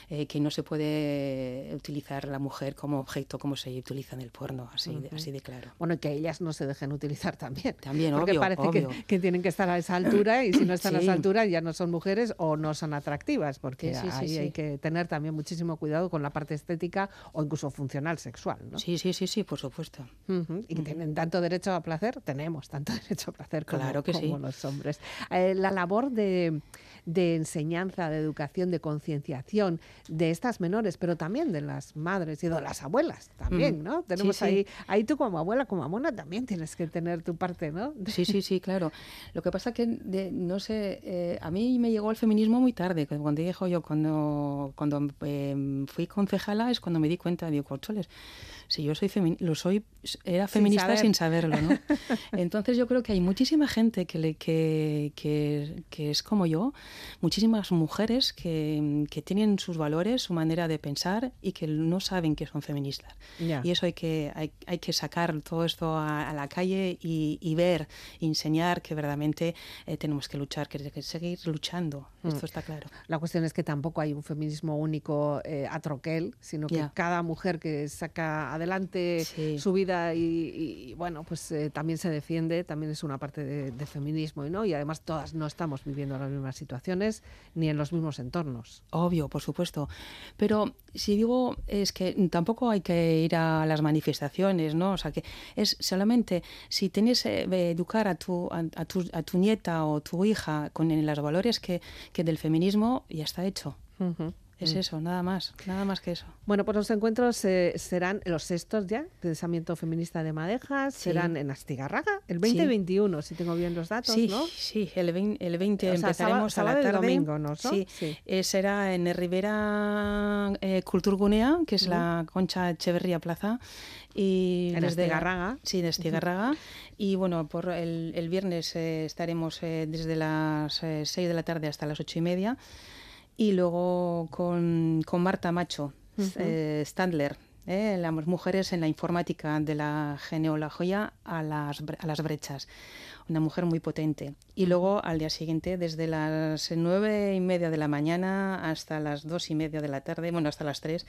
B: eh, que no se puede utilizar la mujer como objeto como se utiliza en el porno, así, de, así de claro.
A: Bueno, y que ellas no se dejen utilizar también.
B: También,
A: Porque
B: obvio,
A: parece
B: obvio.
A: Que, que tienen que estar a esa altura y si no están a esa altura ya no son mujeres o no son atractivas, porque
B: Sí, sí, sí,
A: ahí hay que tener también muchísimo cuidado con la parte estética o incluso funcional sexual. ¿no?
B: Sí, sí, sí, sí, por supuesto.
A: Y que tienen tanto derecho a placer, tenemos tanto derecho a placer como,
B: Claro que sí.
A: como los hombres. Eh, la labor de, de enseñanza, de educación, de concienciación de estas menores, pero también de las madres y de las abuelas también,
B: Ujú.
A: ¿no? Tenemos
B: sí.
A: ahí, ahí tú como abuela, como mona, también tienes que tener tu parte, ¿no?
B: Sí, sí, sí, claro. Lo que pasa que, de- no sé, eh, a mí me llegó el feminismo muy tarde. cu- Cuando dijo yo, cuando, cuando eh, fui concejala es cuando me di cuenta, digo, corcholes, si yo soy lo soy, era feminista
A: saber.
B: sin, saberlo, ¿no? Entonces yo creo que hay muchísima gente que, le, que, que, que es como yo, muchísimas mujeres que, que tienen sus valores, su manera de pensar y que no saben que son feministas. Y eso hay que, hay, hay que sacar todo esto a, a la calle y, y ver, enseñar que verdaderamente eh, tenemos que luchar, que, que seguir luchando.
A: Mm.
B: Esto está claro.
A: La cuestión es que tampoco hay un feminismo único eh, a troquel, sino que cada mujer que saca adelante
B: Sí.
A: su vida y, y, bueno, pues eh, también se defiende, también es una parte de, de feminismo, ¿no? Y además todas no estamos viviendo las mismas ni en los mismos entornos.
B: Obvio, por supuesto. Pero si digo, es que tampoco hay que ir a las manifestaciones, ¿no? O sea, que es solamente si tienes que educar a tu, a, a tu, a tu nieta o tu hija con los valores que, que del feminismo, ya está hecho.
A: Ujú.
B: Es eso, nada más, nada más que eso.
A: Bueno, pues los encuentros eh, serán los sextos ya, pensamiento feminista de Madejas,
B: Sí.
A: serán en Astigarraga, el 20 y
B: Sí.
A: 21, si tengo bien los datos,
B: Sí,
A: ¿no?
B: sí, el 20, el 20
A: O sea,
B: empezaremos
A: sábado-
B: a la tarde.
A: domingo, ¿no?
B: Sí,
A: Sí.
B: eh, será en el Rivera eh, Culturgunea, que es la Concha Echeverría Plaza. Y
A: En
B: desde
A: Astigarraga.
B: Sí, de Astigarraga. Y bueno, por el, el viernes eh, estaremos eh, desde las eh, 6 de la tarde hasta las 8 y media. Y luego con, con Marta Macho, eh, Standler, eh, las mujeres en la informática de la genealogía a las, a las brechas. Una mujer muy potente. Y luego al día siguiente, desde las nueve y media de la mañana hasta las dos y media de la tarde, bueno, hasta las tres,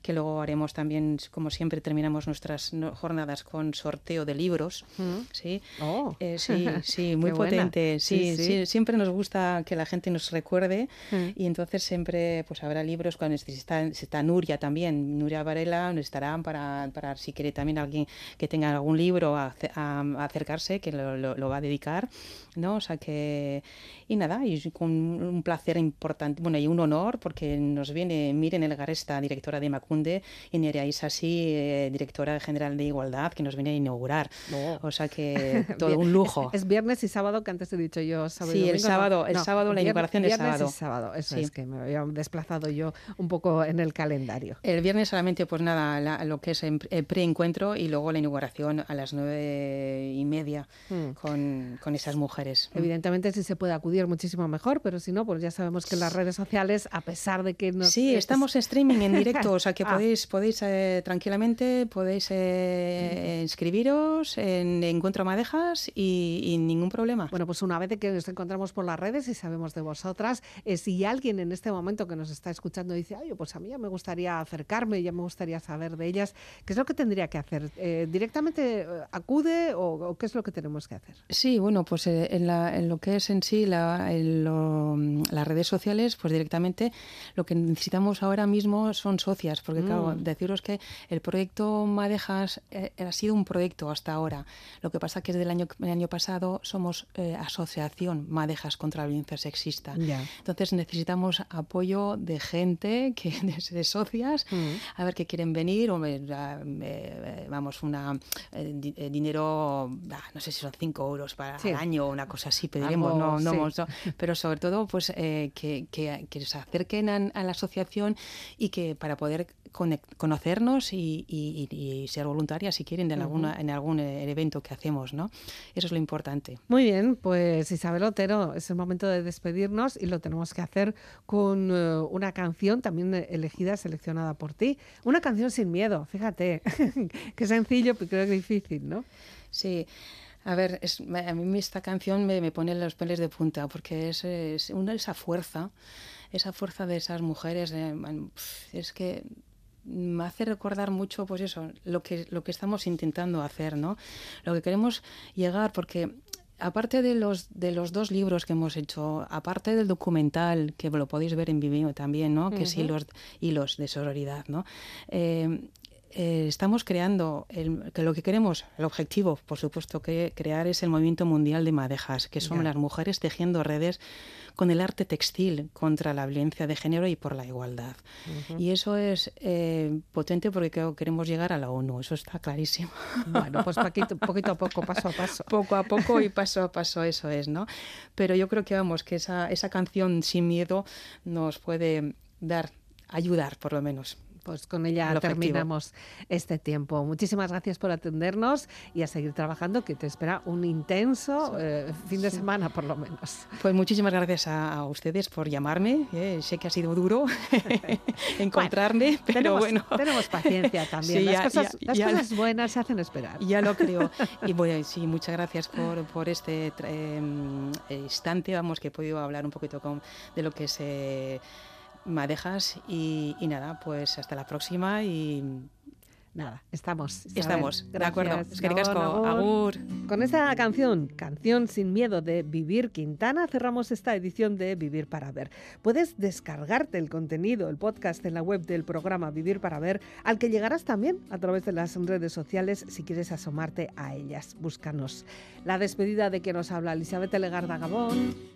B: que luego haremos también, como siempre, terminamos nuestras jornadas con sorteo de libros. ¿sí?
A: Oh.
B: Eh, sí, sí, muy
A: Qué buena.
B: potente.
A: Sí,
B: Sí,
A: sí.
B: sí, siempre nos gusta que la gente nos recuerde
A: Mm.
B: y entonces siempre pues habrá libros cuando está, está Nuria también, Nuria Varela estarán para, para si quiere también alguien que tenga algún libro a, ace- a- a acercarse que lo, lo- lo va a dedicar, ¿no? O sea que y nada, y con un placer importante, bueno, y un honor porque nos viene Miren Elgaresta, directora de Macunde, y Nerea Isasi, eh, directora general de Igualdad, que nos viene a inaugurar.
A: Oh.
B: O sea que todo un lujo.
A: Es, es viernes y sábado, que antes he dicho yo sábado y
B: Sí, el sábado- el
A: No,
B: sábado la inauguración es
A: viernes
B: sábado.
A: y sábado, eso
B: Sí.
A: es que me había desplazado yo un poco en el calendario.
B: El viernes solamente, pues nada, la- lo que es el preencuentro y luego la inauguración a las nueve y media
A: Mm.
B: con con, con esas mujeres.
A: Evidentemente, si se puede acudir muchísimo mejor, pero si no, pues ya sabemos que las redes sociales, a pesar de que nos...
B: Sí,
A: es-
B: estamos en streaming, en directo, o sea que
A: Ah.
B: podéis, podéis eh, tranquilamente, podéis eh, inscribiros en Encuentro Madejas y, y ningún problema.
A: Bueno, pues una vez que nos encontramos por las redes y sabemos de vosotras, eh, si alguien en este momento que nos está escuchando dice, oye, pues a mí ya me gustaría acercarme, ya me gustaría saber de ellas, ¿qué es lo que tendría que hacer? ¿Directamente acude o, o qué es lo que tenemos que hacer?
B: Sí, bueno, pues eh, en, la- en lo que es en sí la- en lo- las redes sociales, pues directamente lo que necesitamos ahora mismo son socias, porque claro,
A: Mm.
B: deciros que el proyecto Madejas eh, ha sido un proyecto hasta ahora. Lo que pasa que desde el año, el año pasado somos eh, asociación Madejas contra la violencia sexista.
A: Ya.
B: Entonces necesitamos apoyo de gente, que de, de socias,
A: Mm.
B: a ver que quieren venir, o me- vamos, una eh, di- eh, dinero, ah, no sé si son 5 euros para
A: Sí.
B: el año o una cosa así, pediremos,
A: Algo,
B: no, no,
A: sí.
B: no. pero sobre todo pues eh, que, que- que se acerquen a, a la asociación y que para poder conocernos y, y- ser voluntarias si quieren en, alguna, en algún eh, evento que hacemos, ¿no? Eso es lo importante.
A: Muy bien, pues Isabel Otero, es el momento de despedirnos y lo tenemos que hacer con eh, una canción también elegida, seleccionada por ti. Una canción sin miedo, fíjate, qué sencillo, pero creo que difícil, ¿no?
B: Sí. A ver, es- a mí esta canción me, me pone los pelos de punta porque es, es una esa fuerza, esa fuerza de esas mujeres, eh, es que me hace recordar mucho, pues eso, lo que lo que estamos intentando hacer, ¿no? Lo que queremos llegar, porque aparte de los de los dos libros que hemos hecho, aparte del documental que lo podéis ver en Vimeo también, ¿no? Que es
A: Ujú.
B: hilos hilos de sororidad, ¿no? Eh, eh, estamos creando el, que lo que queremos, el objetivo, por supuesto, que crear es el movimiento mundial de madejas, que son las mujeres tejiendo redes con el arte textil contra la violencia de género y por la igualdad. Y eso es eh, potente porque creo que queremos llegar a la ONU, eso está clarísimo.
A: Bueno, pues poquito, poquito a poco, paso a paso.
B: Poco a poco y paso a paso, eso es, ¿no? Pero yo creo que vamos, que esa, esa canción sin miedo nos puede dar, ayudar por lo menos.
A: Pues con ella terminamos este tiempo. Muchísimas gracias por atendernos y a seguir trabajando, que te espera un intenso eh, fin de semana, por lo menos.
B: Pues muchísimas gracias a, a ustedes por llamarme. eh, sé que ha sido duro encontrarme, pero
A: tenemos,
B: bueno.
A: tenemos paciencia también.
B: Sí,
A: las
B: ya-
A: cosas,
B: ya-
A: las
B: ya-
A: cosas buenas se hacen esperar.
B: Ya lo creo. Y bueno, sí, muchas gracias por, por este em, instante, vamos, que he podido hablar un poquito con, de lo que es eh, Madejas. Y, y nada, pues hasta la próxima y
A: Nada, estamos. Isabel.
B: estamos. De acuerdo.
A: Gracias.
B: Es que.
A: Gabón,
B: Agur.
A: Con esta canción, Canción sin miedo de Vivir Quintana, cerramos esta edición de Vivir para Ver. Puedes descargarte el contenido, el podcast en la web del programa Vivir para Ver, al que llegarás también a través de las redes sociales si quieres asomarte a ellas. Búscanos. La despedida de que nos habla Elizabeth Legarda Gabón.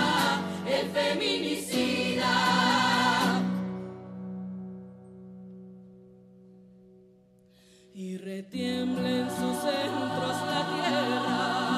E: el feminicida. Y retiemble en sus centros la tierra